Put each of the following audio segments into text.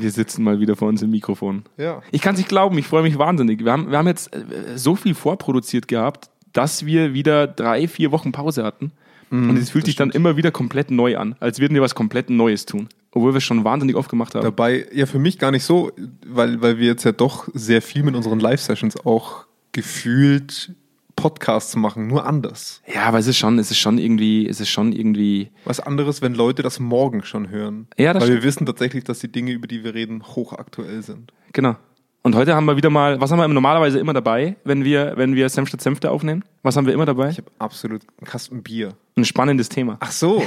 Wir sitzen mal wieder vor uns im Mikrofon. Ja. Ich kann es nicht glauben, ich freue mich wahnsinnig. Wir haben, wir haben jetzt äh, so viel vorproduziert gehabt, dass wir wieder drei, vier Wochen Pause hatten. und es fühlt sich dann immer wieder komplett neu an, als würden wir was komplett Neues tun. Obwohl wir es schon wahnsinnig oft gemacht haben. Dabei, ja, für mich gar nicht so, weil, weil wir jetzt ja doch sehr viel mit unseren Live-Sessions auch gefühlt Podcasts machen, nur anders. Ja, aber es ist schon, es ist schon irgendwie, es ist schon irgendwie. Was anderes, wenn Leute das morgen schon hören. Ja, das Weil wir wissen tatsächlich, dass die Dinge, über die wir reden, hochaktuell sind. Genau. Und heute haben wir wieder mal, was haben wir normalerweise immer dabei, wenn wir, wenn wir Senf statt Senfte aufnehmen? Was haben wir immer dabei? Ich habe absolut einen Kasten Bier. Ein spannendes Thema. Ach so.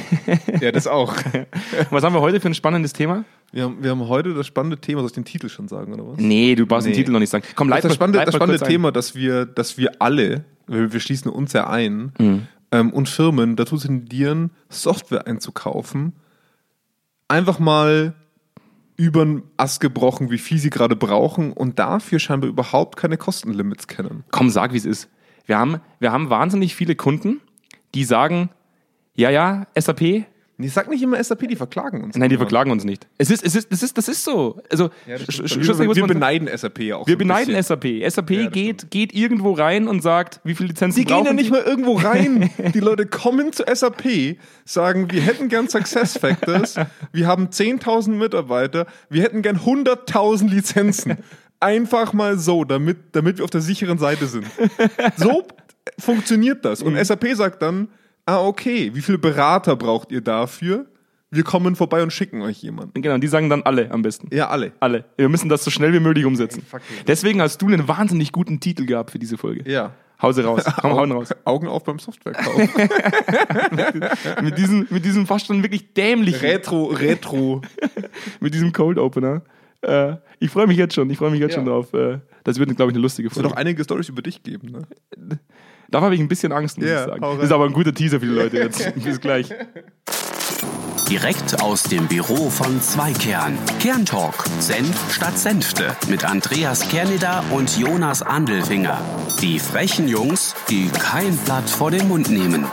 ja, das auch. Was haben wir heute für ein spannendes Thema? Wir haben, wir haben heute das spannende Thema, soll ich den Titel schon sagen, oder was? Nee, du brauchst den Nee. Titel noch nicht sagen. Komm, Das, leit ist das mal- spannende, das spannende kurz ein. Thema, dass wir, dass wir alle, wir, wir schließen uns ja ein, Mhm. ähm, und Firmen dazu tendieren, Software einzukaufen, einfach mal über den Ast gebrochen, wie viel sie gerade brauchen und dafür scheinbar überhaupt keine Kostenlimits kennen. Komm, sag, wie es ist. Wir haben, wir haben wahnsinnig viele Kunden, die sagen, ja, ja, SAP, Ich sag nicht immer SAP, die verklagen uns. nein, die verklagen uns nicht. Es ist, es ist, das ist, das ist so. Also, Ja, wir, wir beneiden SAP ja auch wir so beneiden bisschen. SAP. SAP Ja, geht, geht irgendwo rein und sagt, wie viele Lizenzen Sie gehen ja brauchen nicht mal irgendwo rein. Die Leute kommen zu SAP, sagen, wir hätten gern Success Factors, wir haben 10.000 Mitarbeiter, wir hätten gern 100.000 Lizenzen. Einfach mal so, damit, damit wir auf der sicheren Seite sind. So funktioniert das. Und SAP sagt dann, ah, okay, wie viele Berater braucht ihr dafür? Wir kommen vorbei und schicken euch jemanden. Genau, die sagen dann alle am besten. Ja, alle. Alle. Wir müssen das so schnell wie möglich umsetzen. it. Deswegen hast du einen wahnsinnig guten Titel gehabt für diese Folge. Ja. Hause raus. Komm, hauen raus. Augen auf beim Softwarekauf. mit, diesem, mit diesem fast schon wirklich dämlichen, Retro, Retro. mit diesem Cold Opener. Äh, ich freue mich jetzt schon, ich freue mich jetzt Ja. schon drauf. Äh, das wird, glaube ich, eine lustige Es wird Folge. auch einige Storys über dich geben, ne? Da habe ich ein bisschen Angst, muss Ja, ich sagen. ist aber ein guter Teaser für die Leute jetzt. Bis gleich. Direkt aus dem Büro von Zweikern. Kerntalk. Senf statt Senfte. Mit Andreas Kerneder und Jonas Andelfinger. Die frechen Jungs, die kein Blatt vor den Mund nehmen.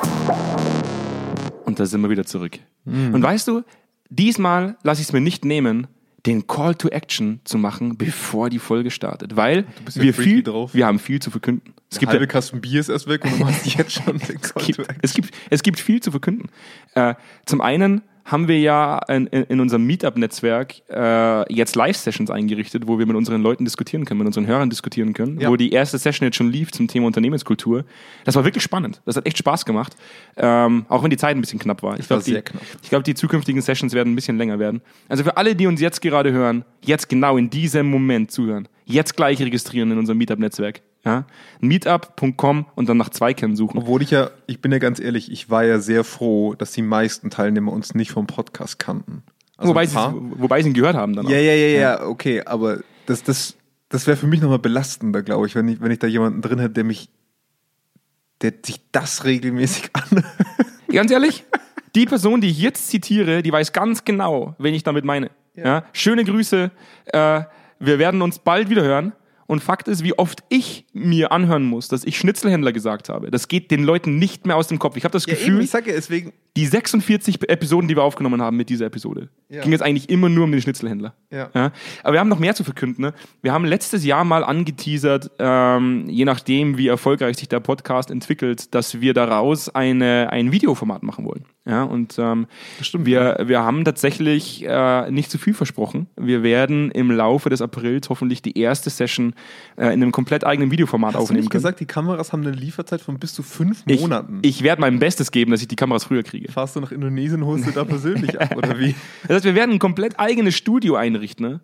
Und da sind wir wieder zurück. Hm. Und weißt du, diesmal lasse ich es mir nicht nehmen, den Call to Action zu machen, bevor die Folge startet. Weil wir, viel, drauf. wir haben viel zu verkünden. Es gibt, halbe ja, Kasten Bier ist erst weg und du machst jetzt schon to gibt, es, gibt, es gibt viel zu verkünden. Äh, zum einen haben wir ja in, in, unserem Meetup-Netzwerk äh, jetzt Live-Sessions eingerichtet, wo wir mit unseren Leuten diskutieren können, mit unseren Hörern diskutieren können, Ja. wo die erste Session jetzt schon lief zum Thema Unternehmenskultur. Das war wirklich spannend. Das hat echt Spaß gemacht, ähm, auch wenn die Zeit ein bisschen knapp war. Ich war glaub, die. Ich glaube, die zukünftigen Sessions werden ein bisschen länger werden. Also für alle, die uns jetzt gerade hören, jetzt genau in diesem Moment zuhören, jetzt gleich registrieren in unserem Meetup-Netzwerk. Ja? Meetup.com und dann nach Zweikern suchen. Obwohl ich ja, ich bin ja ganz ehrlich, ich war ja sehr froh, dass die meisten Teilnehmer uns nicht vom Podcast kannten. Also wobei, sie, wobei sie ihn gehört haben dann auch. ja, ja, ja, ja, okay, aber das, das, das wäre für mich nochmal belastender, glaube ich, wenn ich, wenn ich da jemanden drin hätte, der mich, der sich das regelmäßig an. Ganz ehrlich, die Person, die ich jetzt zitiere, die weiß ganz genau, wen ich damit meine. Ja. Schöne Grüße. Äh, wir werden uns bald wieder hören. Und Fakt ist, wie oft ich mir anhören muss, dass ich Schnitzelhändler gesagt habe. Das geht den Leuten nicht mehr aus dem Kopf. Ich habe das Gefühl, ich sag ja deswegen, die 46 Episoden, die wir aufgenommen haben mit dieser Episode, Ja. ging es eigentlich immer nur um den Schnitzelhändler. Ja. Aber wir haben noch mehr zu verkünden. Ne? Wir haben letztes Jahr mal angeteasert, ähm, je nachdem, wie erfolgreich sich der Podcast entwickelt, dass wir daraus eine, ein Videoformat machen wollen. Ja, und ähm, wir, wir haben tatsächlich äh, nicht zu viel versprochen. Wir werden im Laufe des Aprils hoffentlich die erste Session äh, in einem komplett eigenen Videoformat hast du aufnehmen nicht können. gesagt, die Kameras haben eine Lieferzeit von bis zu fünf Ich, Monaten. ich werde mein Bestes geben, dass ich die Kameras früher kriege. Fahrst du nach Indonesien, holst du da persönlich ab, oder wie? Das heißt, wir werden ein komplett eigenes Studio einrichten ne?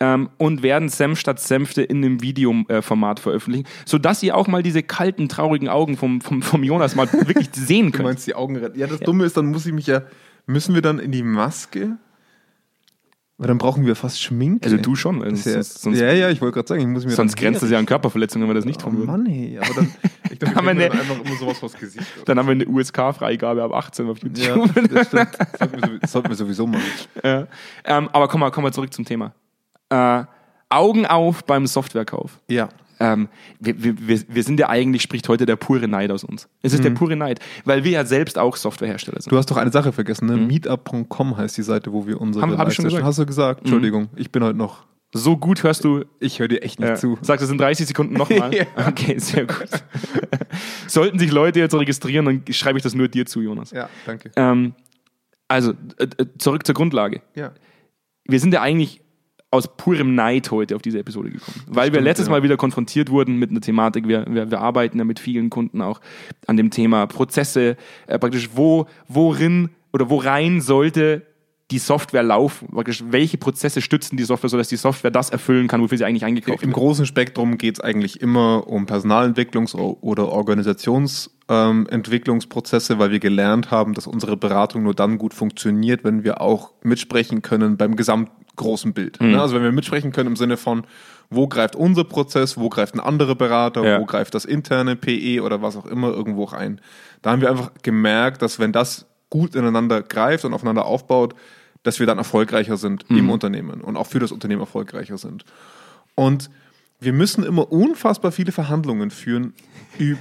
Ähm, und werden Senf statt Senfte in einem Videoformat veröffentlichen, sodass ihr auch mal diese kalten, traurigen Augen vom, vom, vom Jonas mal wirklich sehen Du könnt. meinst die Augen retten. Ja, das Dumme ist, dann muss ich mich ja, müssen wir dann in die Maske? Weil dann brauchen wir fast Schminke. Also du schon, Das ist ja, sonst, sonst, ja, ja, ich wollte gerade sagen, ich muss mir sonst dann grenzt es ja an Körperverletzungen, wenn wir das nicht Oh tun würden. Mann, ey, aber dann, ich glaube, haben wir eine- einfach immer sowas vors Gesicht. Dann haben wir eine USK-Freigabe ab 18 auf YouTube. Ja, das stimmt. Das sollten wir, sowieso- das sollten wir sowieso machen. Ja. Ähm, aber komm mal, komm mal zurück zum Thema. Äh, Augen auf beim Softwarekauf. Ja. ähm, wir, wir, wir sind ja eigentlich, spricht heute der pure Neid aus uns. Es ist der pure Neid, weil wir ja selbst auch Softwarehersteller sind. Du hast doch eine Sache vergessen, ne? Meetup.com heißt die Seite, wo wir unsere Mhm. Haben- hab ich schon gesagt. Hast du gesagt? Entschuldigung, ich bin heute noch. So gut hörst du. Ich höre dir echt nicht Ja. zu. Sagst du, es sind 30 Sekunden nochmal? Ja. Okay, sehr gut. Sollten sich Leute jetzt registrieren, dann schreibe ich das nur dir zu, Jonas. Ja, danke. Ähm, also, äh, äh, zurück zur Grundlage. Ja. wir sind ja eigentlich aus purem Neid heute auf diese Episode gekommen. Weil wir stimmt, letztes ja. Mal wieder konfrontiert wurden mit einer Thematik. Wir, wir, wir arbeiten ja mit vielen Kunden auch an dem Thema Prozesse, äh, praktisch wo, worin oder worein sollte die Software laufen? Praktisch, welche Prozesse stützen die Software, sodass die Software das erfüllen kann, wofür sie eigentlich eingekauft Im wird? großen Spektrum geht es eigentlich immer um Personalentwicklungs- oder Organisationsentwicklungsprozesse, weil wir gelernt haben, dass unsere Beratung nur dann gut funktioniert, wenn wir auch mitsprechen können beim gesamtgroßen Bild. Mhm. Ne? Also wenn wir mitsprechen können im Sinne von, wo greift unser Prozess, wo greift ein anderer Berater, Ja. wo greift das interne PE oder was auch immer irgendwo auch ein. Da haben wir einfach gemerkt, dass wenn das gut ineinander greift und aufeinander aufbaut, dass wir dann erfolgreicher sind im Unternehmen und auch für das Unternehmen erfolgreicher sind. Und wir müssen immer unfassbar viele Verhandlungen führen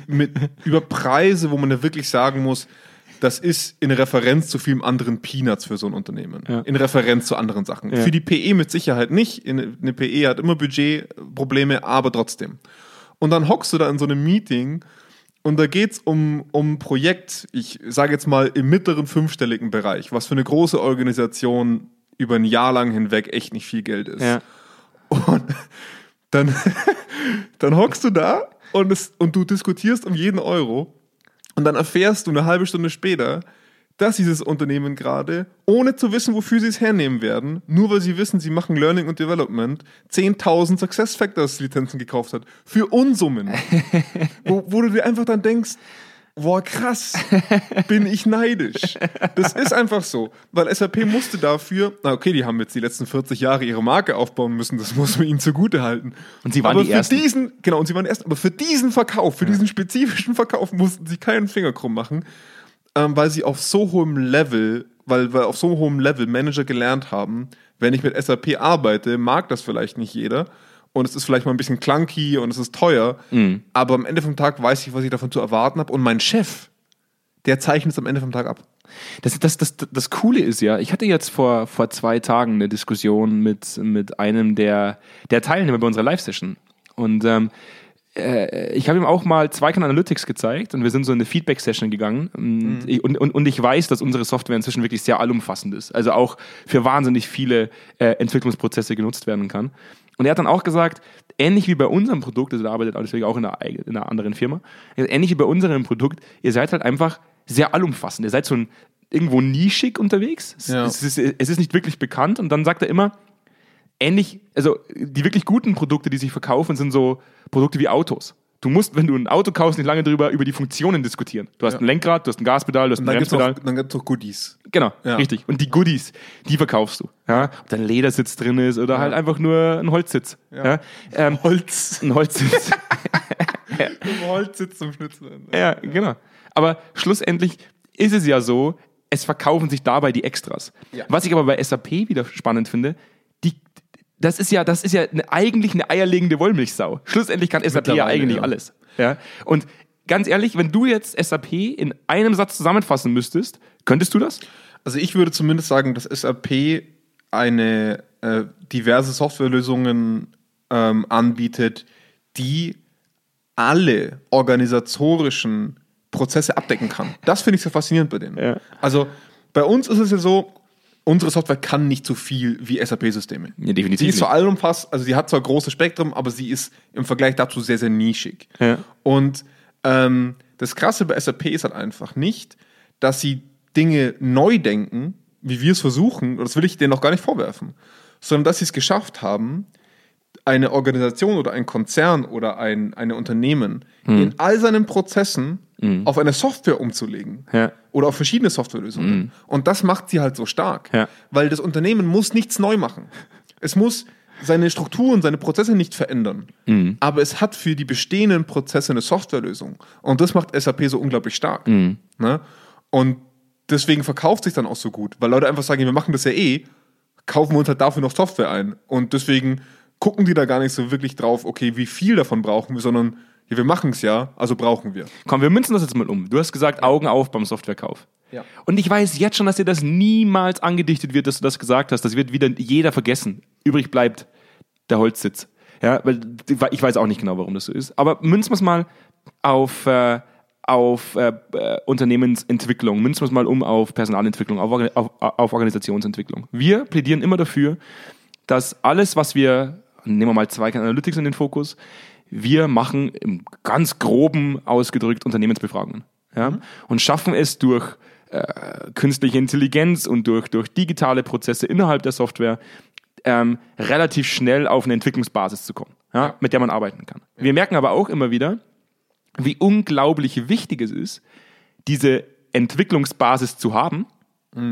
mit, über Preise, wo man ja wirklich sagen muss, das ist in Referenz zu vielem anderen Peanuts für so ein Unternehmen. Ja. In Referenz zu anderen Sachen. Ja. Für die PE mit Sicherheit nicht. In- Eine PE hat immer Budgetprobleme, aber trotzdem. Und dann hockst du da in so einem Meeting und da geht's um, um ein Projekt, ich sage jetzt mal im mittleren fünfstelligen Bereich, was für eine große Organisation über ein Jahr lang hinweg echt nicht viel Geld ist. Ja. Und dann, dann hockst du da und, es, und du diskutierst um jeden Euro und dann erfährst du eine halbe Stunde später, dass dieses Unternehmen gerade, ohne zu wissen, wofür sie es hernehmen werden, nur weil sie wissen, sie machen Learning und Development, 10.000 SuccessFactors Lizenzen gekauft hat. Für Unsummen. wo, wo du dir einfach dann denkst, boah, krass, bin ich neidisch. Das ist einfach so. Weil SAP musste dafür, na okay, die haben jetzt die letzten 40 Jahre ihre Marke aufbauen müssen, das muss man ihnen zugute halten. Und sie waren aber die für Ersten. diesen, genau, und sie waren die ersten, aber für diesen Verkauf, für diesen spezifischen Verkauf mussten sie keinen Finger krumm machen, ähm, weil sie auf so hohem Level, weil, weil auf so hohem Level Manager gelernt haben, wenn ich mit SAP arbeite, mag das vielleicht nicht jeder. Und es ist vielleicht mal ein bisschen clunky und es ist teuer. Mhm. Aber am Ende vom Tag weiß ich, was ich davon zu erwarten habe. Und mein Chef, der zeichnet es am Ende vom Tag ab. Das, das, das, das Coole ist ja, ich hatte jetzt vor, vor zwei Tagen eine Diskussion mit, mit einem der, der Teilnehmer bei unserer Live-Session. Und ähm, äh, ich habe ihm auch mal Zweikern Analytics gezeigt und wir sind so in eine Feedback-Session gegangen. Und, ich- und, und, und ich weiß, dass unsere Software inzwischen wirklich sehr allumfassend ist. Also auch für wahnsinnig viele äh, Entwicklungsprozesse genutzt werden kann. Und er hat dann auch gesagt, ähnlich wie bei unserem Produkt, also er arbeitet deswegen auch in einer, in einer anderen Firma, ähnlich wie bei unserem Produkt, ihr seid halt einfach sehr allumfassend. Ihr seid so ein, irgendwo nischig unterwegs. Es, Ja. es, ist, es ist nicht wirklich bekannt. Und dann sagt er immer, ähnlich, also die wirklich guten Produkte, die sich verkaufen, sind so Produkte wie Autos. Du musst, wenn du ein Auto kaufst, nicht lange drüber über die Funktionen diskutieren. Du hast Ja. ein Lenkrad, du hast ein Gaspedal, du hast ein Dann gibt es Bremspedal. noch Goodies. Genau, Ja. richtig. Und die Goodies, die verkaufst du. Ja? Ob da ein Ledersitz drin ist oder halt einfach nur ein Holzsitz. Ja. Ähm, Holz. ein Holzsitz. Holz sitzt zum Schnitzeln. ja, genau. Aber schlussendlich ist es ja so, es verkaufen sich dabei die Extras. Ja. Was ich aber bei SAP wieder spannend finde, die, das ist ja, das ist ja eine, eigentlich eine eierlegende Wollmilchsau. Schlussendlich kann SAP ja eigentlich ja. alles. Ja? Und ganz ehrlich, wenn du jetzt SAP in einem Satz zusammenfassen müsstest, könntest du das? Also ich würde zumindest sagen, dass SAP eine äh, diverse Softwarelösungen ähm, anbietet, die alle organisatorischen Prozesse abdecken kann. Das finde ich so faszinierend bei denen. Ja. Also bei uns ist es ja so, unsere Software kann nicht so viel wie SAP-Systeme. Ja, definitiv Sie ist zwar nicht. allumfassend, also sie hat zwar großes Spektrum, aber sie ist im Vergleich dazu sehr, sehr nischig. Ja. Und ähm, das Krasse bei SAP ist halt einfach nicht, dass sie Dinge neu denken, wie wir es versuchen, das will ich denen noch gar nicht vorwerfen, sondern dass sie es geschafft haben, eine Organisation oder ein Konzern oder ein eine Unternehmen Hm. in all seinen Prozessen auf eine Software umzulegen Ja. oder auf verschiedene Softwarelösungen. Und das macht sie halt so stark, Ja. weil das Unternehmen muss nichts neu machen. Es muss seine Strukturen, seine Prozesse nicht verändern, aber es hat für die bestehenden Prozesse eine Softwarelösung. Und das macht SAP so unglaublich stark. Ne? Und deswegen verkauft sich dann auch so gut, weil Leute einfach sagen, wir machen das ja eh, kaufen wir uns halt dafür noch Software ein. Und deswegen gucken die da gar nicht so wirklich drauf, okay, wie viel davon brauchen wir, sondern ja, wir machen es ja, also brauchen wir. Komm, wir münzen das jetzt mal um. Du hast gesagt, Augen auf beim Softwarekauf. Ja. Und ich weiß jetzt schon, dass dir das niemals angedichtet wird, dass du das gesagt hast. Das wird wieder jeder vergessen. Übrig bleibt der Holzsitz. Ja, weil ich weiß auch nicht genau, warum das so ist. Aber münzen wir es mal auf, äh, auf äh, äh, Unternehmensentwicklung, münzen wir es mal um auf Personalentwicklung, auf, auf, auf Organisationsentwicklung. Wir plädieren immer dafür, dass alles, was wir, nehmen wir mal zwei Analytics in den Fokus, wir machen im ganz groben ausgedrückt Unternehmensbefragungen. Ja? Und schaffen es durch äh, künstliche Intelligenz und durch, durch digitale Prozesse innerhalb der Software ähm, relativ schnell auf eine Entwicklungsbasis zu kommen, ja, mit der man arbeiten kann. Wir merken aber auch immer wieder, wie unglaublich wichtig es ist, diese Entwicklungsbasis zu haben,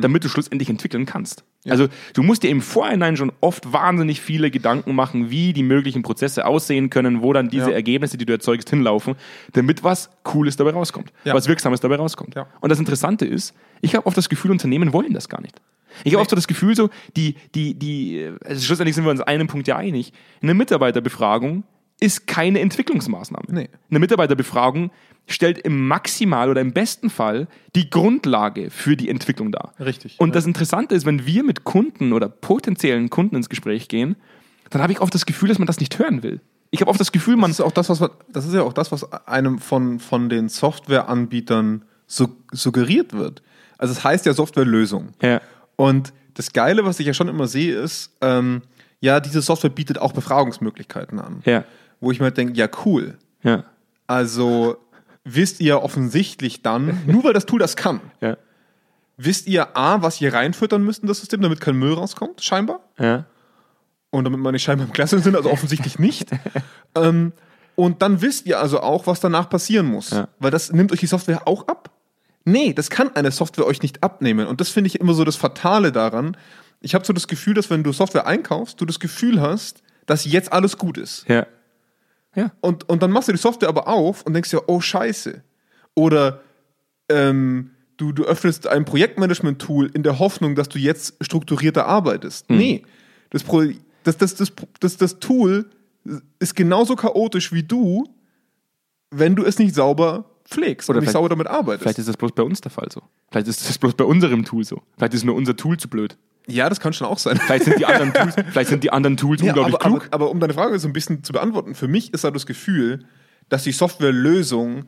damit du schlussendlich entwickeln kannst. Also du musst dir im Vorhinein schon oft wahnsinnig viele Gedanken machen, wie die möglichen Prozesse aussehen können, wo dann diese Ja. Ergebnisse, die du erzeugst, hinlaufen, damit was Cooles dabei rauskommt, Ja. was Wirksames dabei rauskommt. Ja. Und das Interessante ist, ich habe oft das Gefühl, Unternehmen wollen das gar nicht. Ich habe oft so das Gefühl, so, die, die, die, also schlussendlich sind wir uns an einem Punkt ja einig. Eine Mitarbeiterbefragung ist keine Entwicklungsmaßnahme. Nee. Eine Mitarbeiterbefragung stellt im Maximal oder im besten Fall die Grundlage für die Entwicklung dar. Richtig, Und ja. das Interessante ist, wenn wir mit Kunden oder potenziellen Kunden ins Gespräch gehen, dann habe ich oft das Gefühl, dass man das nicht hören will. Ich habe oft das Gefühl, man Das ist auch das, was das ist ja auch das, was einem von, von den Softwareanbietern su suggeriert wird. Also es heißt ja Softwarelösung. Ja. Und das Geile, was ich ja schon immer sehe, ist, ähm, ja, diese Software bietet auch Befragungsmöglichkeiten an. Ja. Wo ich mir denke, ja, cool. Ja. Also wisst ihr offensichtlich dann, nur weil das Tool das kann, Ja. wisst ihr A, was ihr reinfüttern müsst in das System, damit kein Müll rauskommt, scheinbar. Ja. Und damit meine ich scheinbar im Klasse sind, also offensichtlich nicht. ähm, und dann wisst ihr also auch, was danach passieren muss. Ja. Weil das nimmt euch die Software auch ab. Nee, das kann eine Software euch nicht abnehmen. Und das finde ich immer so das Fatale daran. Ich habe so das Gefühl, dass wenn du Software einkaufst, du das Gefühl hast, dass jetzt alles gut ist. Ja. Ja. Und, und dann machst du die Software aber auf und denkst dir, oh Scheiße. Oder ähm, du, du öffnest ein Projektmanagement-Tool in der Hoffnung, dass du jetzt strukturierter arbeitest. Nee, das, Pro, das, das, das, das, das Tool ist genauso chaotisch wie du, wenn du es nicht sauber pflegst Oder und nicht sauber damit arbeitest. Vielleicht ist das bloß bei uns der Fall so. Vielleicht ist das bloß bei unserem Tool so. Vielleicht ist nur unser Tool zu blöd. Ja, das kann schon auch sein. Vielleicht sind die anderen Tools, vielleicht sind die anderen Tools Ja, unglaublich aber, klug. Aber, aber um deine Frage so ein bisschen zu beantworten, für mich ist da das Gefühl, dass die Softwarelösung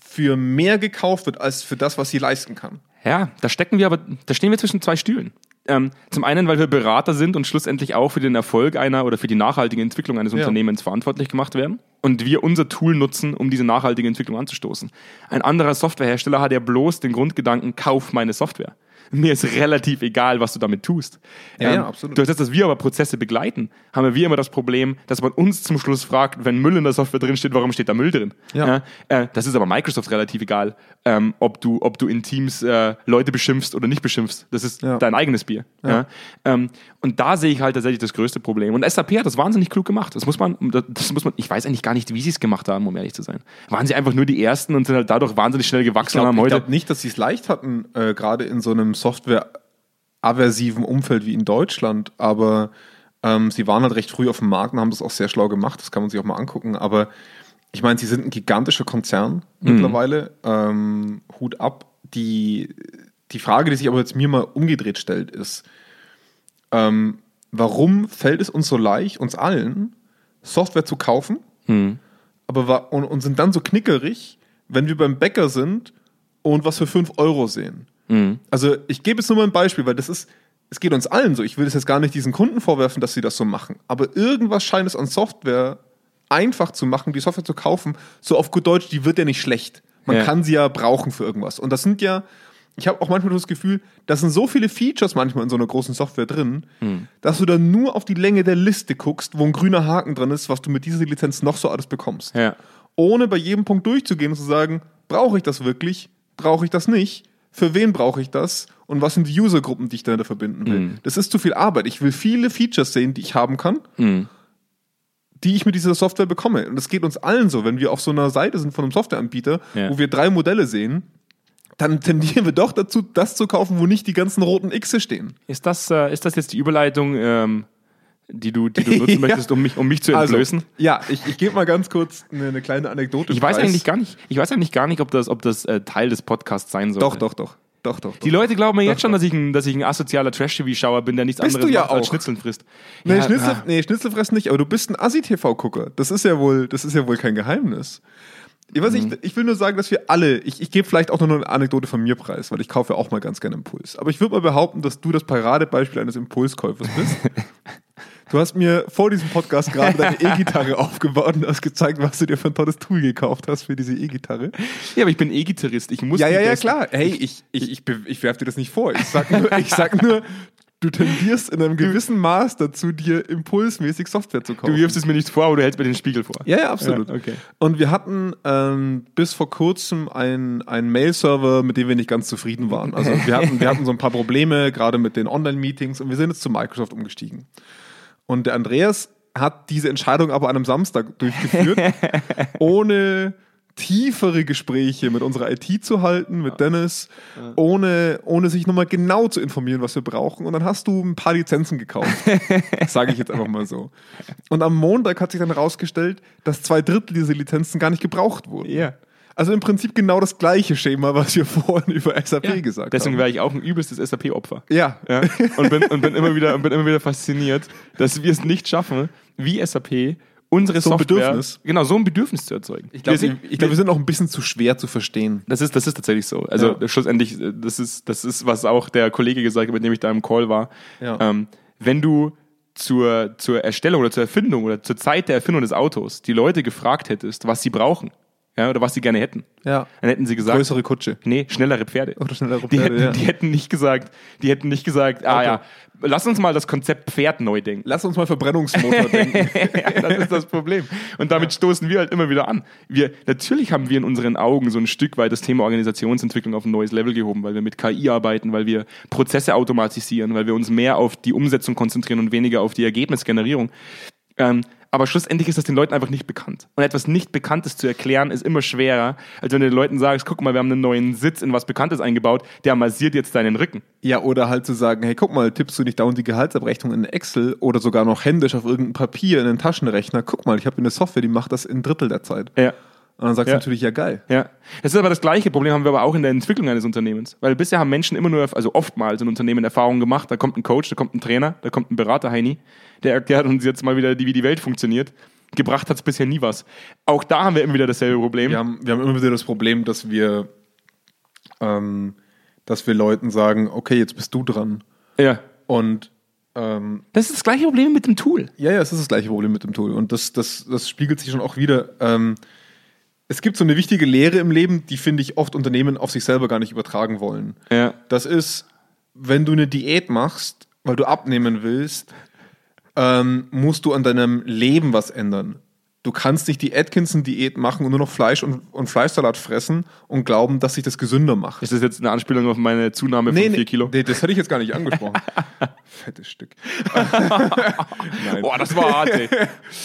für mehr gekauft wird als für das, was sie leisten kann. Ja, da stecken wir aber, da stehen wir zwischen zwei Stühlen. Ähm, zum einen, weil wir Berater sind und schlussendlich auch für den Erfolg einer oder für die nachhaltige Entwicklung eines Ja. Unternehmens verantwortlich gemacht werden und wir unser Tool nutzen, um diese nachhaltige Entwicklung anzustoßen. Ein anderer Softwarehersteller hat ja bloß den Grundgedanken, kauf meine Software. Mir ist relativ egal, was du damit tust. Ähm, Ja, ja, absolut. Durch das, dass wir aber Prozesse begleiten, haben wir immer das Problem, dass man uns zum Schluss fragt, wenn Müll in der Software drin steht, warum steht da Müll drin? Ja. äh, das ist aber Microsoft relativ egal, ähm, ob, du, ob du in Teams äh, Leute beschimpfst oder nicht beschimpfst. Das ist Ja. dein eigenes Bier. Ja. Ähm, und da sehe ich halt tatsächlich das größte Problem. Und SAP hat das wahnsinnig klug gemacht. Das muss man, das muss man, ich weiß eigentlich gar nicht, wie sie es gemacht haben, um ehrlich zu sein. Waren sie einfach nur die Ersten und sind halt dadurch wahnsinnig schnell gewachsen Ich und haben glaube glaub nicht, dass sie es leicht hatten, äh, gerade in so einem Software-aversiven Umfeld wie in Deutschland, aber ähm, sie waren halt recht früh auf dem Markt und haben das auch sehr schlau gemacht, das kann man sich auch mal angucken, aber ich meine, sie sind ein gigantischer Konzern mittlerweile, ähm, Hut ab. Die, die Frage, die sich aber jetzt mir mal umgedreht stellt, ist, ähm, warum fällt es uns so leicht, uns allen Software zu kaufen, aber wa- und, und sind dann so knickerig, wenn wir beim Bäcker sind und was für 5 Euro sehen. Also ich gebe jetzt nur mal ein Beispiel, weil das ist, es geht uns allen so. Ich will es jetzt gar nicht diesen Kunden vorwerfen, dass sie das so machen. Aber irgendwas scheint es an Software einfach zu machen, die Software zu kaufen. So auf gut Deutsch, die wird ja nicht schlecht. Man Ja. kann sie ja brauchen für irgendwas. Und das sind ja, ich habe auch manchmal das Gefühl, da sind so viele Features manchmal in so einer großen Software drin, dass du dann nur auf die Länge der Liste guckst, wo ein grüner Haken drin ist, was du mit dieser Lizenz noch so alles bekommst Ja. ohne bei jedem Punkt durchzugehen und zu sagen, brauche ich das wirklich, brauche ich das nicht, für wen brauche ich das und was sind die Usergruppen, die ich dahinter verbinden will. Das ist zu viel Arbeit. Ich will viele Features sehen, die ich haben kann, die ich mit dieser Software bekomme. Und das geht uns allen so, wenn wir auf so einer Seite sind von einem Softwareanbieter, Ja. wo wir drei Modelle sehen, dann tendieren wir doch dazu, das zu kaufen, wo nicht die ganzen roten Xe stehen. Ist das, äh, ist das jetzt die Überleitung? Ähm, die du, die du nutzen Ja. möchtest, um mich, um mich zu entblößen? Also, ja, ich, ich gebe mal ganz kurz eine, eine kleine Anekdote. ich weiß preis. eigentlich gar nicht, ich weiß eigentlich gar nicht, ob das, ob das äh, Teil des Podcasts sein soll. Doch, doch, doch. Doch, doch, doch. Die Leute glauben mir jetzt Doch, schon, doch. dass ich ein, dass ich ein asozialer Trash-TV-Schauer bin, der nichts Bist anderes ja macht, als. Schnitzeln frisst. Nee, Ja, Schnitzel, ah. nee, Schnitzelfressen nicht, aber du bist ein Assi-TV-Gucker. Das ist ja wohl, das ist ja wohl kein Geheimnis. Ich, weiß, Mhm. ich, ich will nur sagen, dass wir alle, ich, ich gebe vielleicht auch noch eine Anekdote von mir preis, weil ich kaufe ja auch mal ganz gerne Impuls. Aber ich würde mal behaupten, dass du das Paradebeispiel eines Impulskäufers bist. Du hast mir vor diesem Podcast gerade deine E-Gitarre aufgebaut und hast gezeigt, was du dir für ein tolles Tool gekauft hast für diese E-Gitarre. Ja, aber ich bin E-Gitarrist. Ich muss Ja, ja, ja, klar. Hey, ich, ich, ich, ich werf dir das nicht vor. Ich sag nur, ich sag nur du tendierst in einem gewissen Maß dazu, dir impulsmäßig Software zu kaufen. Du wirfst es mir nicht vor, aber du hältst mir den Spiegel vor. Ja, ja, absolut. Ja, okay. Und wir hatten ähm, bis vor kurzem einen einen Mail-Server, mit dem wir nicht ganz zufrieden waren. Also wir hatten, wir hatten so ein paar Probleme, gerade mit den Online-Meetings und wir sind jetzt zu Microsoft umgestiegen. Und der Andreas hat diese Entscheidung aber an einem Samstag durchgeführt, ohne tiefere Gespräche mit unserer IT zu halten, mit Dennis, ohne, ohne sich nochmal genau zu informieren, was wir brauchen. Und dann hast du ein paar Lizenzen gekauft. Sage ich jetzt einfach mal so. Und am Montag hat sich dann herausgestellt, dass zwei Drittel dieser Lizenzen gar nicht gebraucht wurden. Ja. Also im Prinzip genau das gleiche Schema, was wir vorhin über SAP gesagt Deswegen haben. wäre ich auch ein übelstes SAP-Opfer. Ja. Ja, und, bin, und bin, immer wieder, und bin immer wieder fasziniert, dass wir es nicht schaffen, wie SAP unsere So ein Software, Bedürfnis. genau so ein Bedürfnis zu erzeugen. Ich glaube, Wir sind- ich glaub, wir sind auch ein bisschen zu schwer zu verstehen. Das ist, das ist tatsächlich so. Also Ja. schlussendlich, äh, das ist, das ist, was auch der Kollege gesagt hat, mit dem ich da im Call war. Ja. Ähm, wenn du zur, zur Erstellung oder zur Erfindung oder zur Zeit der Erfindung des Autos die Leute gefragt hättest, was sie brauchen, ja, oder was sie gerne hätten, Ja. dann hätten sie gesagt, Größere Kutsche. nee, schnellere Pferde. Oder schnellere die, Pferde, hätten, ja. die hätten nicht gesagt, die hätten nicht gesagt, ah Okay. ja, lass uns mal das Konzept Pferd neu denken. Lass uns mal Verbrennungsmotor denken. ja, das ist das Problem. Und damit stoßen wir halt immer wieder an. Wir, natürlich haben wir in unseren Augen so ein Stück weit das Thema Organisationsentwicklung auf ein neues Level gehoben, weil wir mit KI arbeiten, weil wir Prozesse automatisieren, weil wir uns mehr auf die Umsetzung konzentrieren und weniger auf die Ergebnisgenerierung. Ähm, aber schlussendlich ist das den Leuten einfach nicht bekannt. Und etwas nicht Bekanntes zu erklären ist immer schwerer, als wenn du den Leuten sagst, guck mal, wir haben einen neuen Sitz in was Bekanntes eingebaut, der massiert jetzt deinen Rücken. Ja, oder halt zu sagen, hey, guck mal, tippst du nicht dauernd die Gehaltsabrechnung in Excel oder sogar noch händisch auf irgendein Papier in den Taschenrechner? Guck mal, ich habe eine Software, die macht das in Drittel der Zeit. Ja. Und dann sagst Ja. du natürlich, ja geil. Ja, das ist aber das gleiche Problem haben wir aber auch in der Entwicklung eines Unternehmens. Weil bisher haben Menschen immer nur, also oftmals in Unternehmen Erfahrungen gemacht, da kommt ein Coach, da kommt ein Trainer, da kommt ein Berater, Heini, der erklärt uns jetzt mal wieder, wie die Welt funktioniert. Gebracht hat es bisher nie was. Auch da haben wir immer wieder dasselbe Problem. Wir haben, wir haben immer wieder das Problem, dass wir, ähm, dass wir Leuten sagen, okay, jetzt bist du dran. Ja. Und ähm, Das ist das gleiche Problem mit dem Tool. ja, ja, es ist das gleiche Problem mit dem Tool. Und das, das, das spiegelt sich schon auch wieder. Ähm, es gibt so eine wichtige Lehre im Leben, die finde ich oft Unternehmen auf sich selber gar nicht übertragen wollen. Ja. Das ist, wenn du eine Diät machst, weil du abnehmen willst, ähm, musst du an deinem Leben was ändern. Du kannst nicht die Atkinson-Diät machen und nur noch Fleisch und, und Fleischsalat fressen und glauben, dass sich das gesünder macht. Ist das jetzt eine Anspielung auf meine Zunahme von 4 Kilo? nee, das hätte ich jetzt gar nicht angesprochen. Fettes Stück. Nein. Boah, das war hart, ey.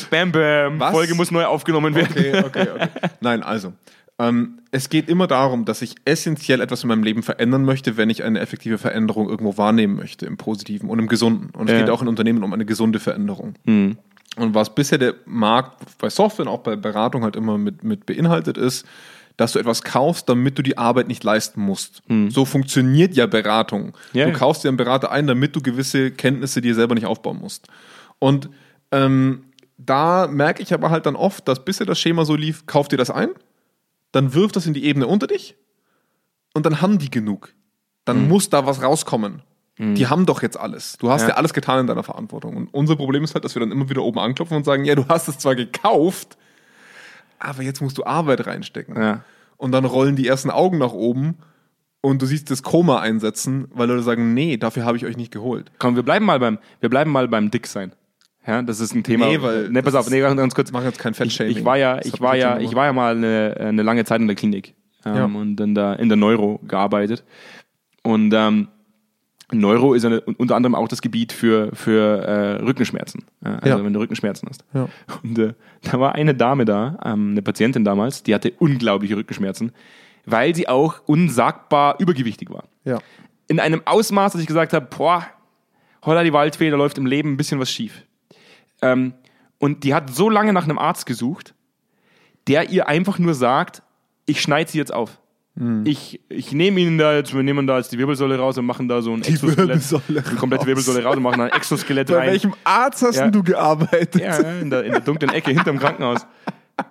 Bam, bam. Was? Folge muss neu aufgenommen werden. Okay, okay, okay. Nein, also. Ähm, es geht immer darum, dass ich essentiell etwas in meinem Leben verändern möchte, wenn ich eine effektive Veränderung irgendwo wahrnehmen möchte, im Positiven und im Gesunden. Und es Ja. geht auch in Unternehmen um eine gesunde Veränderung. Hm. Und was bisher der Markt bei Software und auch bei Beratung halt immer mit, mit beinhaltet ist, dass du etwas kaufst, damit du die Arbeit nicht leisten musst. So funktioniert ja Beratung. Hm. Ja, du kaufst dir einen Berater ein, damit du gewisse Kenntnisse dir selber nicht aufbauen musst. Und ähm, da merke ich aber halt dann oft, dass bisher das Schema so lief, kauf dir das ein, dann wirf das in die Ebene unter dich und dann haben die genug. Dann Hm. muss da was rauskommen. Die haben doch jetzt alles. Du hast ja. Ja. alles getan in deiner Verantwortung. Und unser Problem ist halt, dass wir dann immer wieder oben anklopfen und sagen, ja, du hast es zwar gekauft, aber jetzt musst du Arbeit reinstecken. Ja. Und dann rollen die ersten Augen nach oben und du siehst das Koma einsetzen, weil Leute sagen, nee, dafür habe ich euch nicht geholt. Komm, wir bleiben mal beim, wir bleiben mal beim Dicksein. Ja, das ist ein Thema. Nee, weil Ne, pass auf, nee, ganz kurz. Machen jetzt kein Ich, Fettshaming. ich war ja, ich war ja, ich war ja mal eine, eine lange Zeit in der Klinik ähm, Ja. und in der, in der Neuro gearbeitet. Und ähm, Neuro ist ja unter anderem auch das Gebiet für, für äh, Rückenschmerzen. Ja, also Ja. wenn du Rückenschmerzen hast. Ja. Und äh, da war eine Dame da, ähm, eine Patientin damals, die hatte unglaubliche Rückenschmerzen, weil sie auch unsagbar übergewichtig war. Ja. In einem Ausmaß, dass ich gesagt habe, boah, holla die Waldfee, da läuft im Leben ein bisschen was schief. Ähm, und die hat so lange nach einem Arzt gesucht, der ihr einfach nur sagt, ich schneide sie jetzt auf. Hm. Ich, ich nehme ihnen da jetzt, wir nehmen da jetzt die Wirbelsäule raus und machen da so ein Exoskelett. Wirbelsäule die komplette raus. Wirbelsäule raus und machen da ein Exoskelett Bei rein. welchem Arzt hast Ja. denn du gearbeitet? Ja, ja, in der, in der dunklen Ecke hinterm Krankenhaus.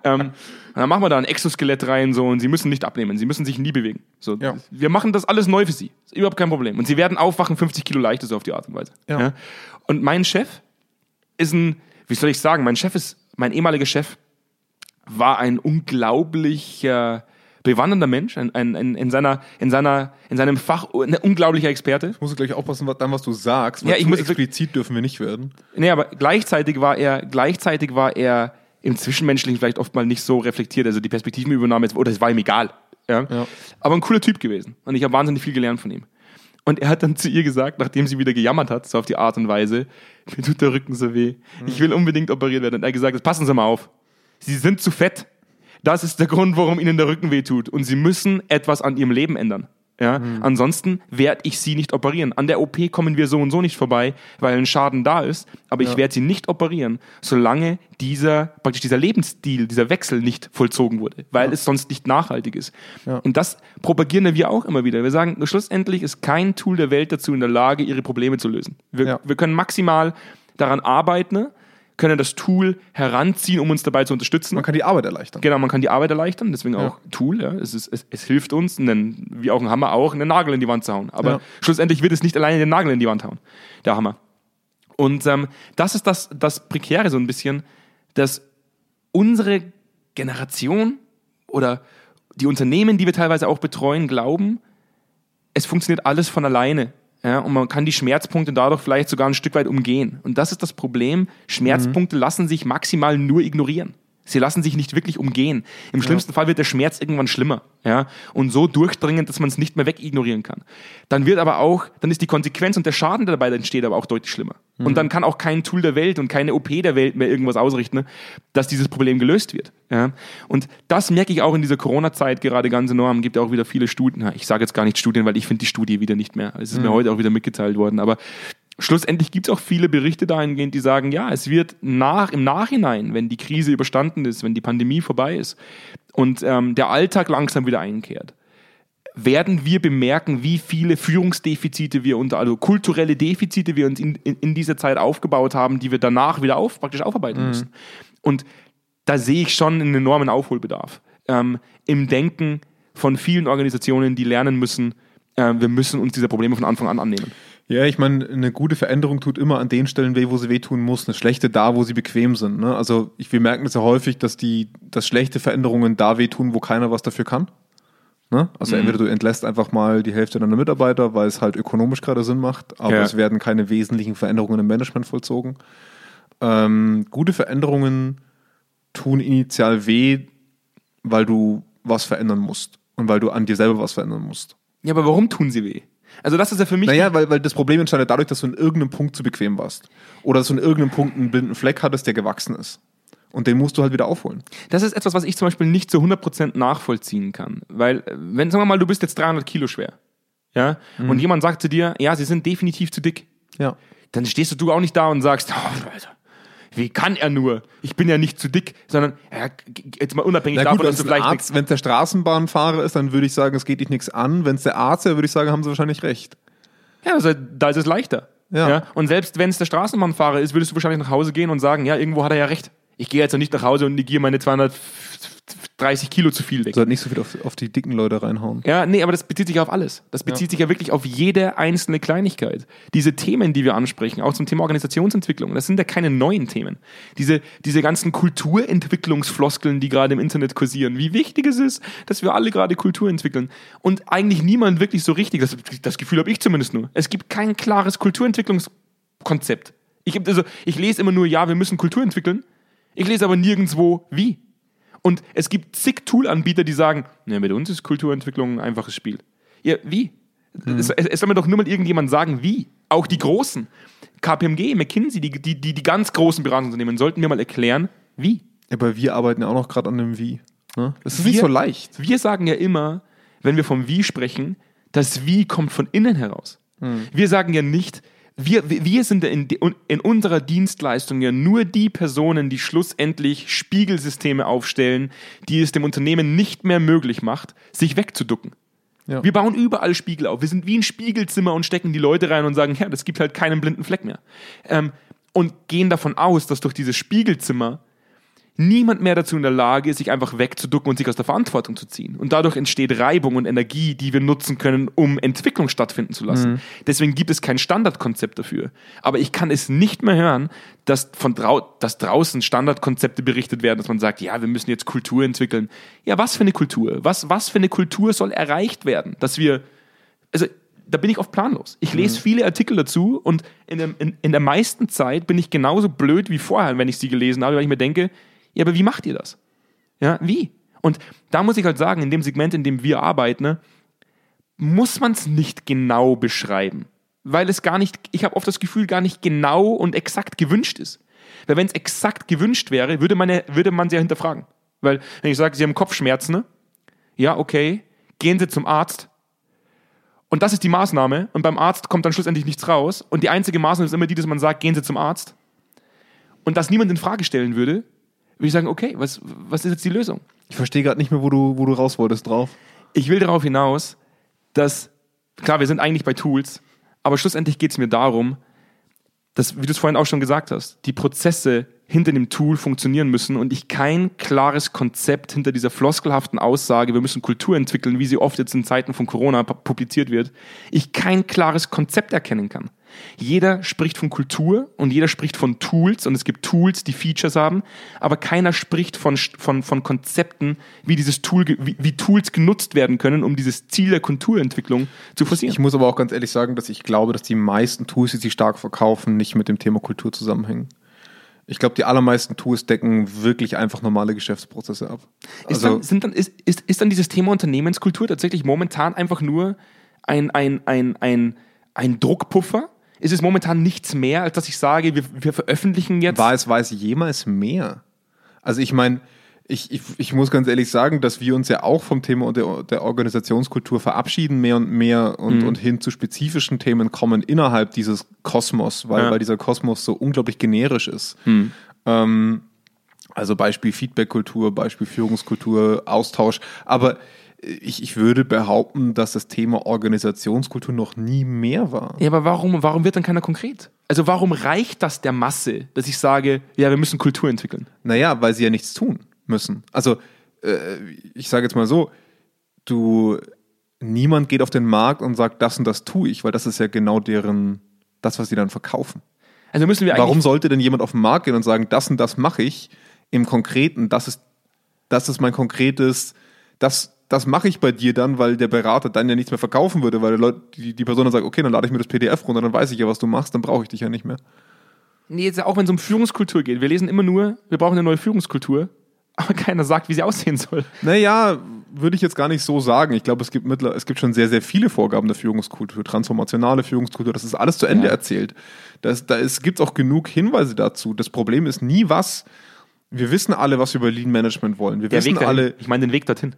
Ähm, dann machen wir da ein Exoskelett rein so und sie müssen nicht abnehmen, sie müssen sich nie bewegen. So, Ja. Wir machen das alles neu für sie. Ist überhaupt kein Problem. Und sie werden aufwachen, 50 Kilo leichter so auf die Art und Weise. Ja. Und mein Chef ist ein, wie soll ich sagen, mein Chef ist, mein ehemaliger Chef war ein unglaublich äh, bewandernder Mensch, ein, ein, ein, in, seiner, in, seiner, in seinem Fach ein unglaublicher Experte. Ich muss gleich aufpassen, was, dann, was du sagst. Weil Ja, ich muss explizit dürfen wir nicht werden. Nee, aber gleichzeitig war er, gleichzeitig war er im Zwischenmenschlichen vielleicht oft mal nicht so reflektiert. Also die Perspektivenübernahme, jetzt, oder es war ihm egal. Ja? Ja. Aber ein cooler Typ gewesen. Und ich habe wahnsinnig viel gelernt von ihm. Und er hat dann zu ihr gesagt, nachdem sie wieder gejammert hat, so auf die Art und Weise, mir tut der Rücken so weh. Ich will unbedingt operiert werden. Und er hat gesagt, passen Sie mal auf. Sie sind zu fett. Das ist der Grund, warum Ihnen der Rücken weh tut. Und Sie müssen etwas an Ihrem Leben ändern. Ja? Ansonsten werde ich Sie nicht operieren. An der OP kommen wir so und so nicht vorbei, weil ein Schaden da ist. Aber ich werde Sie nicht operieren, solange dieser, praktisch dieser Lebensstil, dieser Wechsel nicht vollzogen wurde, weil es sonst nicht nachhaltig ist. Ja. Und das propagieren wir auch immer wieder. Wir sagen, schlussendlich ist kein Tool der Welt dazu in der Lage, ihre Probleme zu lösen. Wir, Ja. wir können maximal daran arbeiten, können das Tool heranziehen, um uns dabei zu unterstützen. Man kann die Arbeit erleichtern. Genau, man kann die Arbeit erleichtern, deswegen auch Tool. Ja. Es, ist, es, es hilft uns, einen, wie auch ein Hammer auch, einen Nagel in die Wand zu hauen. Aber Ja. schlussendlich wird es nicht alleine den Nagel in die Wand hauen, der Hammer. Und ähm, das ist das, das Prekäre so ein bisschen, dass unsere Generation oder die Unternehmen, die wir teilweise auch betreuen, glauben, es funktioniert alles von alleine. Ja, und man kann die Schmerzpunkte dadurch vielleicht sogar ein Stück weit umgehen. Und das ist das Problem. Schmerzpunkte lassen sich maximal nur ignorieren. Sie lassen sich nicht wirklich umgehen. Im schlimmsten Fall wird der Schmerz irgendwann schlimmer. Ja, und so durchdringend, dass man es nicht mehr wegignorieren kann. Dann wird aber auch, dann ist die Konsequenz und der Schaden, der dabei entsteht, aber auch deutlich schlimmer. Und dann kann auch kein Tool der Welt und keine OP der Welt mehr irgendwas ausrichten, dass dieses Problem gelöst wird. Ja? Und das merke ich auch in dieser Corona-Zeit gerade ganz enorm. Gibt ja auch wieder viele Studien. Ich sage jetzt gar nicht Studien, weil ich finde die Studie wieder nicht mehr. Es ist mir heute auch wieder mitgeteilt worden. Aber schlussendlich gibt es auch viele Berichte dahingehend, die sagen, ja, es wird nach, im Nachhinein, wenn die Krise überstanden ist, wenn die Pandemie vorbei ist und ähm, der Alltag langsam wieder einkehrt, werden wir bemerken, wie viele Führungsdefizite wir unter, also kulturelle Defizite wir uns in, in, in dieser Zeit aufgebaut haben, die wir danach wieder auf, praktisch aufarbeiten müssen. Und da sehe ich schon einen enormen Aufholbedarf ähm, im Denken von vielen Organisationen, die lernen müssen, äh, wir müssen uns dieser Probleme von Anfang an annehmen. Ja, ich meine, eine gute Veränderung tut immer an den Stellen weh, wo sie wehtun muss, eine schlechte da, wo sie bequem sind. Ne? Also ich, wir merken das ja häufig, dass die, dass schlechte Veränderungen da wehtun, wo keiner was dafür kann. Ne? Also entweder du entlässt einfach mal die Hälfte deiner Mitarbeiter, weil es halt ökonomisch gerade Sinn macht, aber Ja. es werden keine wesentlichen Veränderungen im Management vollzogen. Ähm, gute Veränderungen tun initial weh, weil du was verändern musst und weil du an dir selber was verändern musst. Ja, aber warum tun sie weh? Also das ist ja für mich Naja, weil, weil das Problem entscheidet dadurch, dass du in irgendeinem Punkt zu bequem warst. Oder dass du in irgendeinem Punkt einen blinden Fleck hattest, der gewachsen ist. Und den musst du halt wieder aufholen. Das ist etwas, was ich zum Beispiel nicht zu 100% nachvollziehen kann. Weil, wenn, sagen wir mal, du bist jetzt 300 Kilo schwer, ja, und jemand sagt zu dir, ja, sie sind definitiv zu dick, Ja. dann stehst du auch nicht da und sagst, oh, Alter, wie kann er nur? Ich bin ja nicht zu dick, sondern, ja, jetzt mal unabhängig Na davon, gut, wenn dass es du vielleicht Arzt, wenn es der Straßenbahnfahrer ist, dann würde ich sagen, es geht dich nichts an. Wenn es der Arzt wäre, würde ich sagen, haben sie wahrscheinlich recht. Ja, also, da ist es leichter. Ja. Und selbst wenn es der Straßenbahnfahrer ist, würdest du wahrscheinlich nach Hause gehen und sagen, ja, irgendwo hat er ja recht. Ich gehe jetzt ja nicht nach Hause und negiere meine 230 Kilo zu viel weg. Du sollst nicht so viel auf, auf die dicken Leute reinhauen. Ja, nee, aber das bezieht sich auf alles. Das bezieht sich ja wirklich auf jede einzelne Kleinigkeit. Diese Themen, die wir ansprechen, auch zum Thema Organisationsentwicklung, das sind ja keine neuen Themen. Diese, diese ganzen Kulturentwicklungsfloskeln, die gerade im Internet kursieren, wie wichtig es ist, dass wir alle gerade Kultur entwickeln. Und eigentlich niemand wirklich so richtig, das, das Gefühl habe ich zumindest nur. Es gibt kein klares Kulturentwicklungskonzept. Ich, also, ich lese immer nur, ja, wir müssen Kultur entwickeln. Ich lese aber nirgendwo, wie. Und es gibt zig Tool-Anbieter, die sagen, ne, mit uns ist Kulturentwicklung ein einfaches Spiel. Ja, wie? Es, es es soll mir doch nur mal irgendjemand sagen, wie. Auch die Großen. KPMG, McKinsey, die, die, die, die ganz großen Beratungsunternehmen sollten mir mal erklären, wie. Aber wir arbeiten ja auch noch gerade an dem Wie. Ne? Das ist nicht Wir- so leicht. Wir sagen ja immer, wenn wir vom Wie sprechen, das Wie kommt von innen heraus. Wir sagen ja nicht, wir, wir sind in, in unserer Dienstleistung ja nur die Personen, die schlussendlich Spiegelsysteme aufstellen, die es dem Unternehmen nicht mehr möglich macht, sich wegzuducken. Ja. Wir bauen überall Spiegel auf. Wir sind wie ein Spiegelzimmer und stecken die Leute rein und sagen, ja, das gibt halt keinen blinden Fleck mehr. Ähm, und gehen davon aus, dass durch dieses Spiegelzimmer niemand mehr dazu in der Lage ist, sich einfach wegzuducken und sich aus der Verantwortung zu ziehen. Und dadurch entsteht Reibung und Energie, die wir nutzen können, um Entwicklung stattfinden zu lassen. Mhm. Deswegen gibt es kein Standardkonzept dafür. Aber ich kann es nicht mehr hören, dass, von drau dass draußen Standardkonzepte berichtet werden, dass man sagt, ja, wir müssen jetzt Kultur entwickeln. Ja, was für eine Kultur? Was, was für eine Kultur soll erreicht werden? Dass wir, also da bin ich oft planlos. Ich lese mhm. viele Artikel dazu und in der, in, in der meisten Zeit bin ich genauso blöd wie vorher, wenn ich sie gelesen habe, weil ich mir denke, ja, aber wie macht ihr das? Ja, wie? Und da muss ich halt sagen, in dem Segment, in dem wir arbeiten, ne, muss man es nicht genau beschreiben. Weil es gar nicht, ich habe oft das Gefühl, gar nicht genau und exakt gewünscht ist. Weil wenn es exakt gewünscht wäre, würde man, würde man sie ja hinterfragen. Weil, wenn ich sage, Sie haben Kopfschmerzen, ne? ja, okay, gehen Sie zum Arzt. Und das ist die Maßnahme. Und beim Arzt kommt dann schlussendlich nichts raus. Und die einzige Maßnahme ist immer die, dass man sagt, gehen Sie zum Arzt. Und das niemand in Frage stellen würde, würde ich sagen, okay, was, was ist jetzt die Lösung? Ich verstehe gerade nicht mehr, wo du, wo du raus wolltest drauf. Ich will darauf hinaus, dass, klar, wir sind eigentlich bei Tools, aber schlussendlich geht es mir darum, dass, wie du es vorhin auch schon gesagt hast, die Prozesse hinter dem Tool funktionieren müssen und ich kein klares Konzept hinter dieser floskelhaften Aussage, wir müssen Kultur entwickeln, wie sie oft jetzt in Zeiten von Corona publiziert wird, ich kein klares Konzept erkennen kann. Jeder spricht von Kultur und jeder spricht von Tools und es gibt Tools, die Features haben, aber keiner spricht von, von, von Konzepten, wie dieses Tool, wie, wie Tools genutzt werden können, um dieses Ziel der Kulturentwicklung zu forcieren. Ich muss aber auch ganz ehrlich sagen, dass ich glaube, dass die meisten Tools, die sie stark verkaufen, nicht mit dem Thema Kultur zusammenhängen. Ich glaube, die allermeisten Tools decken wirklich einfach normale Geschäftsprozesse ab. Ist, also, dann, sind dann, ist, ist, ist dann dieses Thema Unternehmenskultur tatsächlich momentan einfach nur ein, ein, ein, ein, ein Druckpuffer? Ist es momentan nichts mehr, als dass ich sage, wir, wir veröffentlichen jetzt. War es, es jemals mehr? Also ich meine, ich, ich, ich muss ganz ehrlich sagen, dass wir uns ja auch vom Thema der, der Organisationskultur verabschieden, mehr und mehr und, mhm. und hin zu spezifischen Themen kommen innerhalb dieses Kosmos, weil, ja. weil dieser Kosmos so unglaublich generisch ist. Mhm. Ähm, also Beispiel Feedbackkultur, Beispiel Führungskultur, Austausch. Aber ich, ich würde behaupten, dass das Thema Organisationskultur noch nie mehr war. Ja, aber warum, warum wird dann keiner konkret? Also warum reicht das der Masse, dass ich sage, ja, wir müssen Kultur entwickeln? Naja, weil sie ja nichts tun müssen. Also äh, ich sage jetzt mal so, du, niemand geht auf den Markt und sagt, das und das tue ich, weil das ist ja genau deren, das, was sie dann verkaufen. Also müssen wir Warum sollte denn jemand auf den Markt gehen und sagen, das und das mache ich im Konkreten, das ist, das ist mein konkretes, das, das mache ich bei dir dann, weil der Berater dann ja nichts mehr verkaufen würde, weil Leute, die, die Person dann sagt, okay, dann lade ich mir das PDF runter, dann weiß ich ja, was du machst, dann brauche ich dich ja nicht mehr. Nee, jetzt auch wenn es um Führungskultur geht. Wir lesen immer nur, wir brauchen eine neue Führungskultur, aber keiner sagt, wie sie aussehen soll. Naja, würde ich jetzt gar nicht so sagen. Ich glaube, es gibt mittler, es gibt schon sehr, sehr viele Vorgaben der Führungskultur, transformationale Führungskultur, das ist alles zu Ende ja. erzählt. Das, da gibt es auch genug Hinweise dazu. Das Problem ist nie was. Wir wissen alle, was wir über Lean Management wollen. Wir der wissen alle. Ich meine den Weg dorthin.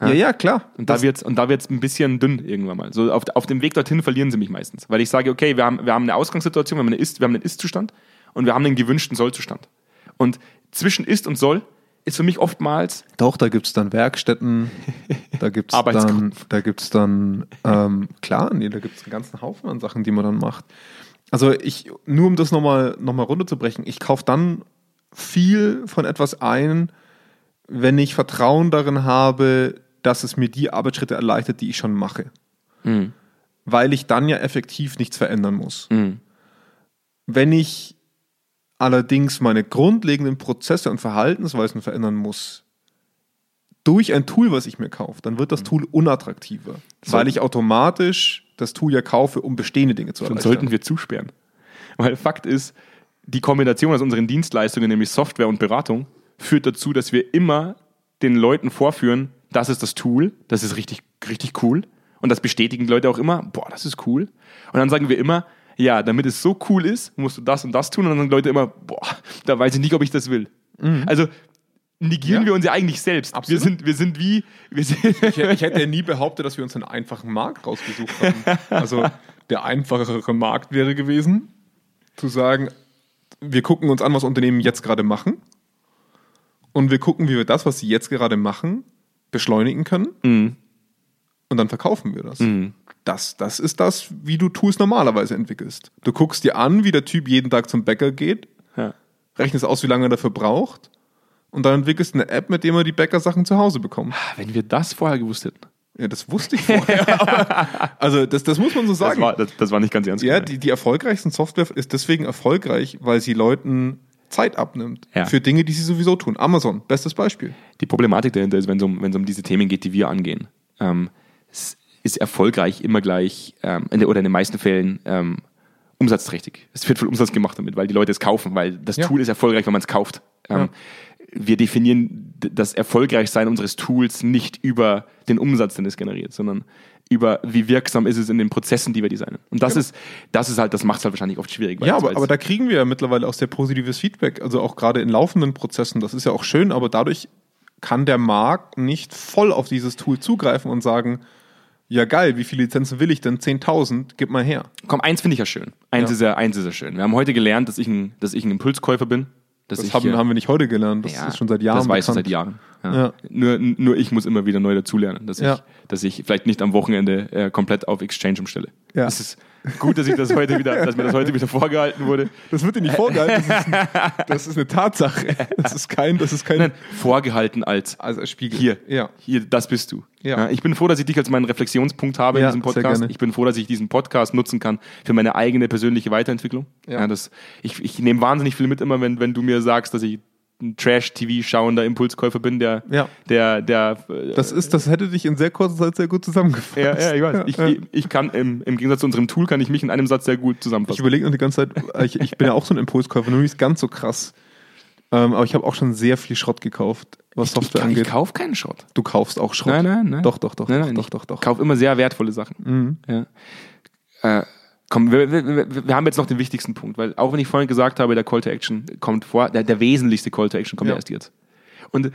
Ja, ja, klar. Und da wird's und da wird's ein bisschen dünn irgendwann mal. So auf, auf dem Weg dorthin verlieren sie mich meistens, weil ich sage, okay, wir haben wir haben eine Ausgangssituation, wir haben, eine Ist, wir haben einen Ist-Zustand und wir haben einen gewünschten Soll-Zustand. Und zwischen Ist und Soll ist für mich oftmals. Doch, da gibt's dann Werkstätten, da gibt's dann, da gibt's dann, ähm, klar, nee, da gibt's einen ganzen Haufen an Sachen, die man dann macht. Also ich, nur um das nochmal noch mal runterzubrechen, ich kaufe dann viel von etwas ein, wenn ich Vertrauen darin habe, dass es mir die Arbeitsschritte erleichtert, die ich schon mache. Mhm. Weil ich dann ja effektiv nichts verändern muss. Mhm. Wenn ich allerdings meine grundlegenden Prozesse und Verhaltensweisen verändern muss, durch ein Tool, was ich mir kaufe, dann wird das mhm. Tool unattraktiver, so. weil ich automatisch das Tool ja kaufe, um bestehende Dinge zu erreichen. Dann sollten wir zusperren. Weil Fakt ist, die Kombination aus unseren Dienstleistungen, nämlich Software und Beratung, führt dazu, dass wir immer den Leuten vorführen, das ist das Tool, das ist richtig, richtig cool. Und das bestätigen die Leute auch immer, boah, das ist cool. Und dann sagen wir immer, ja, damit es so cool ist, musst du das und das tun. Und dann sagen Leute immer, boah, da weiß ich nicht, ob ich das will. Mhm. Also negieren ja. wir uns ja eigentlich selbst. Absolut. Wir sind, wir sind wie. Wir sind ich, ich, hätte ja nie behauptet, dass wir uns einen einfachen Markt rausgesucht haben. Also Der einfachere Markt wäre gewesen, zu sagen, wir gucken uns an, was Unternehmen jetzt gerade machen. Und wir gucken, wie wir das, was sie jetzt gerade machen, beschleunigen können. Mhm. Und dann verkaufen wir das. das. Das ist das, wie du Tools normalerweise entwickelst. Du guckst dir an, wie der Typ jeden Tag zum Bäcker geht, Ja. rechnest aus, wie lange er dafür braucht. Und dann entwickelst du eine App, mit der er die Bäckersachen zu Hause bekommt. Wenn wir das vorher gewusst hätten. Ja, das wusste ich vorher. aber, also, das, das muss man so Das sagen. war, das, das war nicht ganz ernst Ja, die, die erfolgreichsten Software ist deswegen erfolgreich, weil sie Leuten Zeit abnimmt Ja. für Dinge, die sie sowieso tun. Amazon, bestes Beispiel. Die Problematik dahinter ist, wenn es um, wenn es um diese Themen geht, die wir angehen, ähm, ist erfolgreich immer gleich ähm, oder in den meisten Fällen ähm, umsatzträchtig. Es wird viel Umsatz gemacht damit, weil die Leute es kaufen, weil das Ja. Tool ist erfolgreich, wenn man es kauft. Ähm, Wir definieren das Erfolgreichsein unseres Tools nicht über den Umsatz, den es generiert, sondern über wie wirksam ist es in den Prozessen, die wir designen. Und das ist, das ist halt, das macht es halt wahrscheinlich oft schwierig. Ja, aber, aber da kriegen wir ja mittlerweile auch sehr positives Feedback. Also auch gerade in laufenden Prozessen. Das ist ja auch schön, aber dadurch kann der Markt nicht voll auf dieses Tool zugreifen und sagen, ja geil, wie viele Lizenzen will ich denn? 10.000, gib mal her. Komm, eins finde ich ja schön. Eins, Ja. ist ja, eins ist ja schön. Wir haben heute gelernt, dass ich ein, dass ich ein Impulskäufer bin. Dass Das haben, haben wir nicht heute gelernt. Das ja, ist schon seit Jahren Das weiß ich seit Jahren. Ja. Ja. Nur, nur ich muss immer wieder neu dazulernen, dass, ich, dass ich vielleicht nicht am Wochenende äh, komplett auf Exchange umstelle. Ja. Es ist gut, dass ich das heute wieder, dass mir das heute wieder vorgehalten wurde. Das wird dir nicht vorgehalten. Das ist, ein, das ist eine Tatsache. Das ist kein, das ist kein Nein, vorgehalten als als Spiegel. hier, Ja. hier, das bist du. Ja. ich bin froh, dass ich dich als meinen Reflexionspunkt habe Ja, in diesem Podcast. Ich bin froh, dass ich diesen Podcast nutzen kann für meine eigene persönliche Weiterentwicklung. Ja. das, ich, ich nehme wahnsinnig viel mit immer, wenn, wenn du mir sagst, dass ich ein Trash-TV-schauender Impulskäufer bin, der, Ja. der, der, äh, Das ist, das hätte dich in sehr kurzer Zeit sehr gut zusammengefasst. ja, ja, ich weiß. Ich, Ja. ich kann im, im Gegensatz zu unserem Tool kann ich mich in einem Satz sehr gut Ich zusammenfassen. überlege noch die ganze Zeit, ich, ich bin ja auch so ein Impulskäufer, nur nicht ganz so krass. Ähm, aber ich habe auch schon sehr viel Schrott gekauft, was ich, Software ich, angeht. ich kaufe keinen Schrott. du kaufst auch Schrott. Nein, nein, nein. Doch, doch, doch, Nein, doch, nein, doch, ich doch, doch. kaufe immer sehr wertvolle Sachen. Mhm. Ja. Äh, komm, wir, wir, wir, haben jetzt noch den wichtigsten Punkt, weil auch wenn ich vorhin gesagt habe, der Call to Action kommt vor, der, der wesentlichste Call to Action kommt ja. Ja. erst jetzt. Und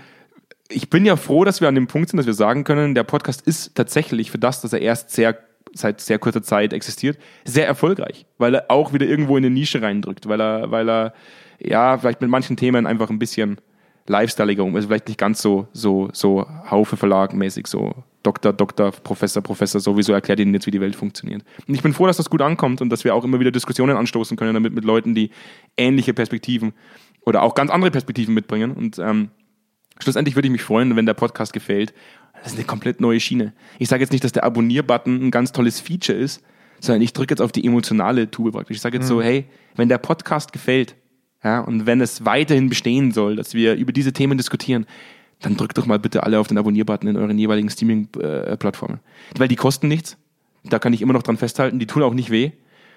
ich bin ja froh, dass wir an dem Punkt sind, dass wir sagen können, der Podcast ist tatsächlich für das, dass er erst sehr seit sehr kurzer Zeit existiert, sehr erfolgreich, weil er auch wieder irgendwo in eine Nische reindrückt, weil er, weil er ja vielleicht mit manchen Themen einfach ein bisschen lifestyleiger um, also vielleicht nicht ganz so so so Haufe Verlag mäßig so Doktor, Doktor, Professor, Professor, sowieso erklärt Ihnen jetzt, wie die Welt funktioniert. Und ich bin froh, dass das gut ankommt und dass wir auch immer wieder Diskussionen anstoßen können damit mit Leuten, die ähnliche Perspektiven oder auch ganz andere Perspektiven mitbringen. Und ähm, schlussendlich würde ich mich freuen, wenn der Podcast gefällt. Das ist eine komplett neue Schiene. Ich sage jetzt nicht, dass der Abonnier-Button ein ganz tolles Feature ist, sondern ich drücke jetzt auf die emotionale Tube praktisch. Ich sage jetzt so, hey, wenn der Podcast gefällt, ja, und wenn es weiterhin bestehen soll, dass wir über diese Themen diskutieren, dann drückt doch mal bitte alle auf den Abonnier-Button in euren jeweiligen Streaming-Plattformen. Weil die kosten nichts. Da kann ich immer noch dran festhalten. Die tun auch nicht weh.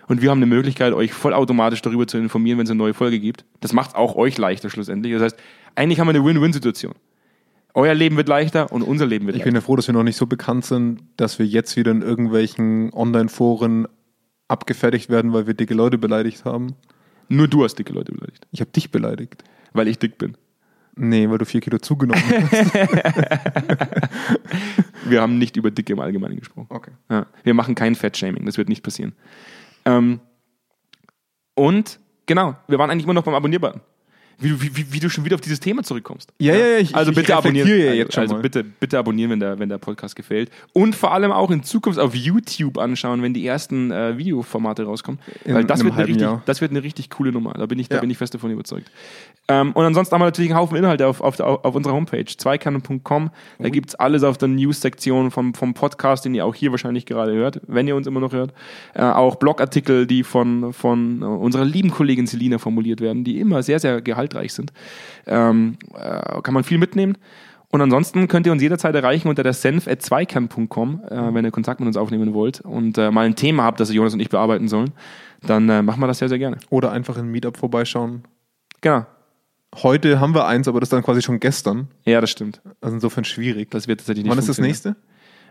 Und wir haben eine Möglichkeit, euch vollautomatisch darüber zu informieren, wenn es eine neue Folge gibt. Das macht auch euch leichter schlussendlich. Das heißt, eigentlich haben wir eine Win-Win-Situation. Euer Leben wird leichter und unser Leben wird Ich leichter. bin ja froh, dass wir noch nicht so bekannt sind, dass wir jetzt wieder in irgendwelchen Online-Foren abgefertigt werden, weil wir dicke Leute beleidigt haben. Nur du hast dicke Leute beleidigt, Ich habe dich beleidigt. weil ich dick bin. Nee, weil du vier Kilo zugenommen hast. Wir haben nicht über Dicke im Allgemeinen gesprochen. Okay. Ja, wir machen kein Fat-Shaming, das wird nicht passieren. Ähm, und genau, wir waren eigentlich immer noch beim Abonnier-Button. Wie, du- wie, wie, du schon wieder auf dieses Thema zurückkommst. Ja, ja, ja, ich- also ich bitte abonnieren. reflektiere ja also, jetzt schon also mal. bitte, bitte abonnieren, wenn der, wenn der Podcast gefällt. Und vor allem auch in Zukunft auf YouTube anschauen, wenn die ersten äh, Videoformate rauskommen. In Weil das wird, eine richtig, Jahr. das wird eine richtig coole Nummer. Da bin ich, da Ja. bin ich fest davon überzeugt. Ähm, und ansonsten haben wir natürlich einen Haufen Inhalte auf, auf, auf unserer Homepage, zweikanten.com. Da gibt's alles auf der News-Sektion vom, vom Podcast, den ihr auch hier wahrscheinlich gerade hört, wenn ihr uns immer noch hört. Äh, auch Blogartikel, die von, von unserer lieben Kollegin Selina formuliert werden, die immer sehr, sehr gehaltreich sind. Ähm, äh, kann man viel mitnehmen. Und ansonsten könnt ihr uns jederzeit erreichen unter der senf.zweikern.com, äh, wenn ihr Kontakt mit uns aufnehmen wollt und äh, mal ein Thema habt, das Jonas und ich bearbeiten sollen. Dann äh, machen wir das sehr, sehr gerne. Oder einfach in Meetup vorbeischauen. Genau. Heute haben wir eins, aber das ist dann quasi schon gestern. Ja, das stimmt. Also insofern schwierig. Das wird tatsächlich nicht Wann ist das nächste?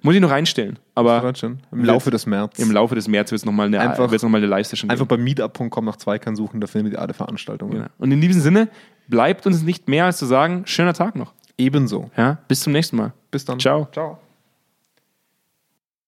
Muss ich noch reinstellen. Aber schon. Im Wird- Laufe des März. im Laufe des März wird es nochmal eine, Einfach- wird's noch mal eine Live-Session Einfach geben. bei meetup.com nach Zweikern suchen, da findet ihr alle Veranstaltungen. Genau. Und in diesem Sinne bleibt uns nicht mehr als zu sagen, schöner Tag noch. Ebenso. Ja, bis zum nächsten Mal. Bis dann. Ciao. Ciao.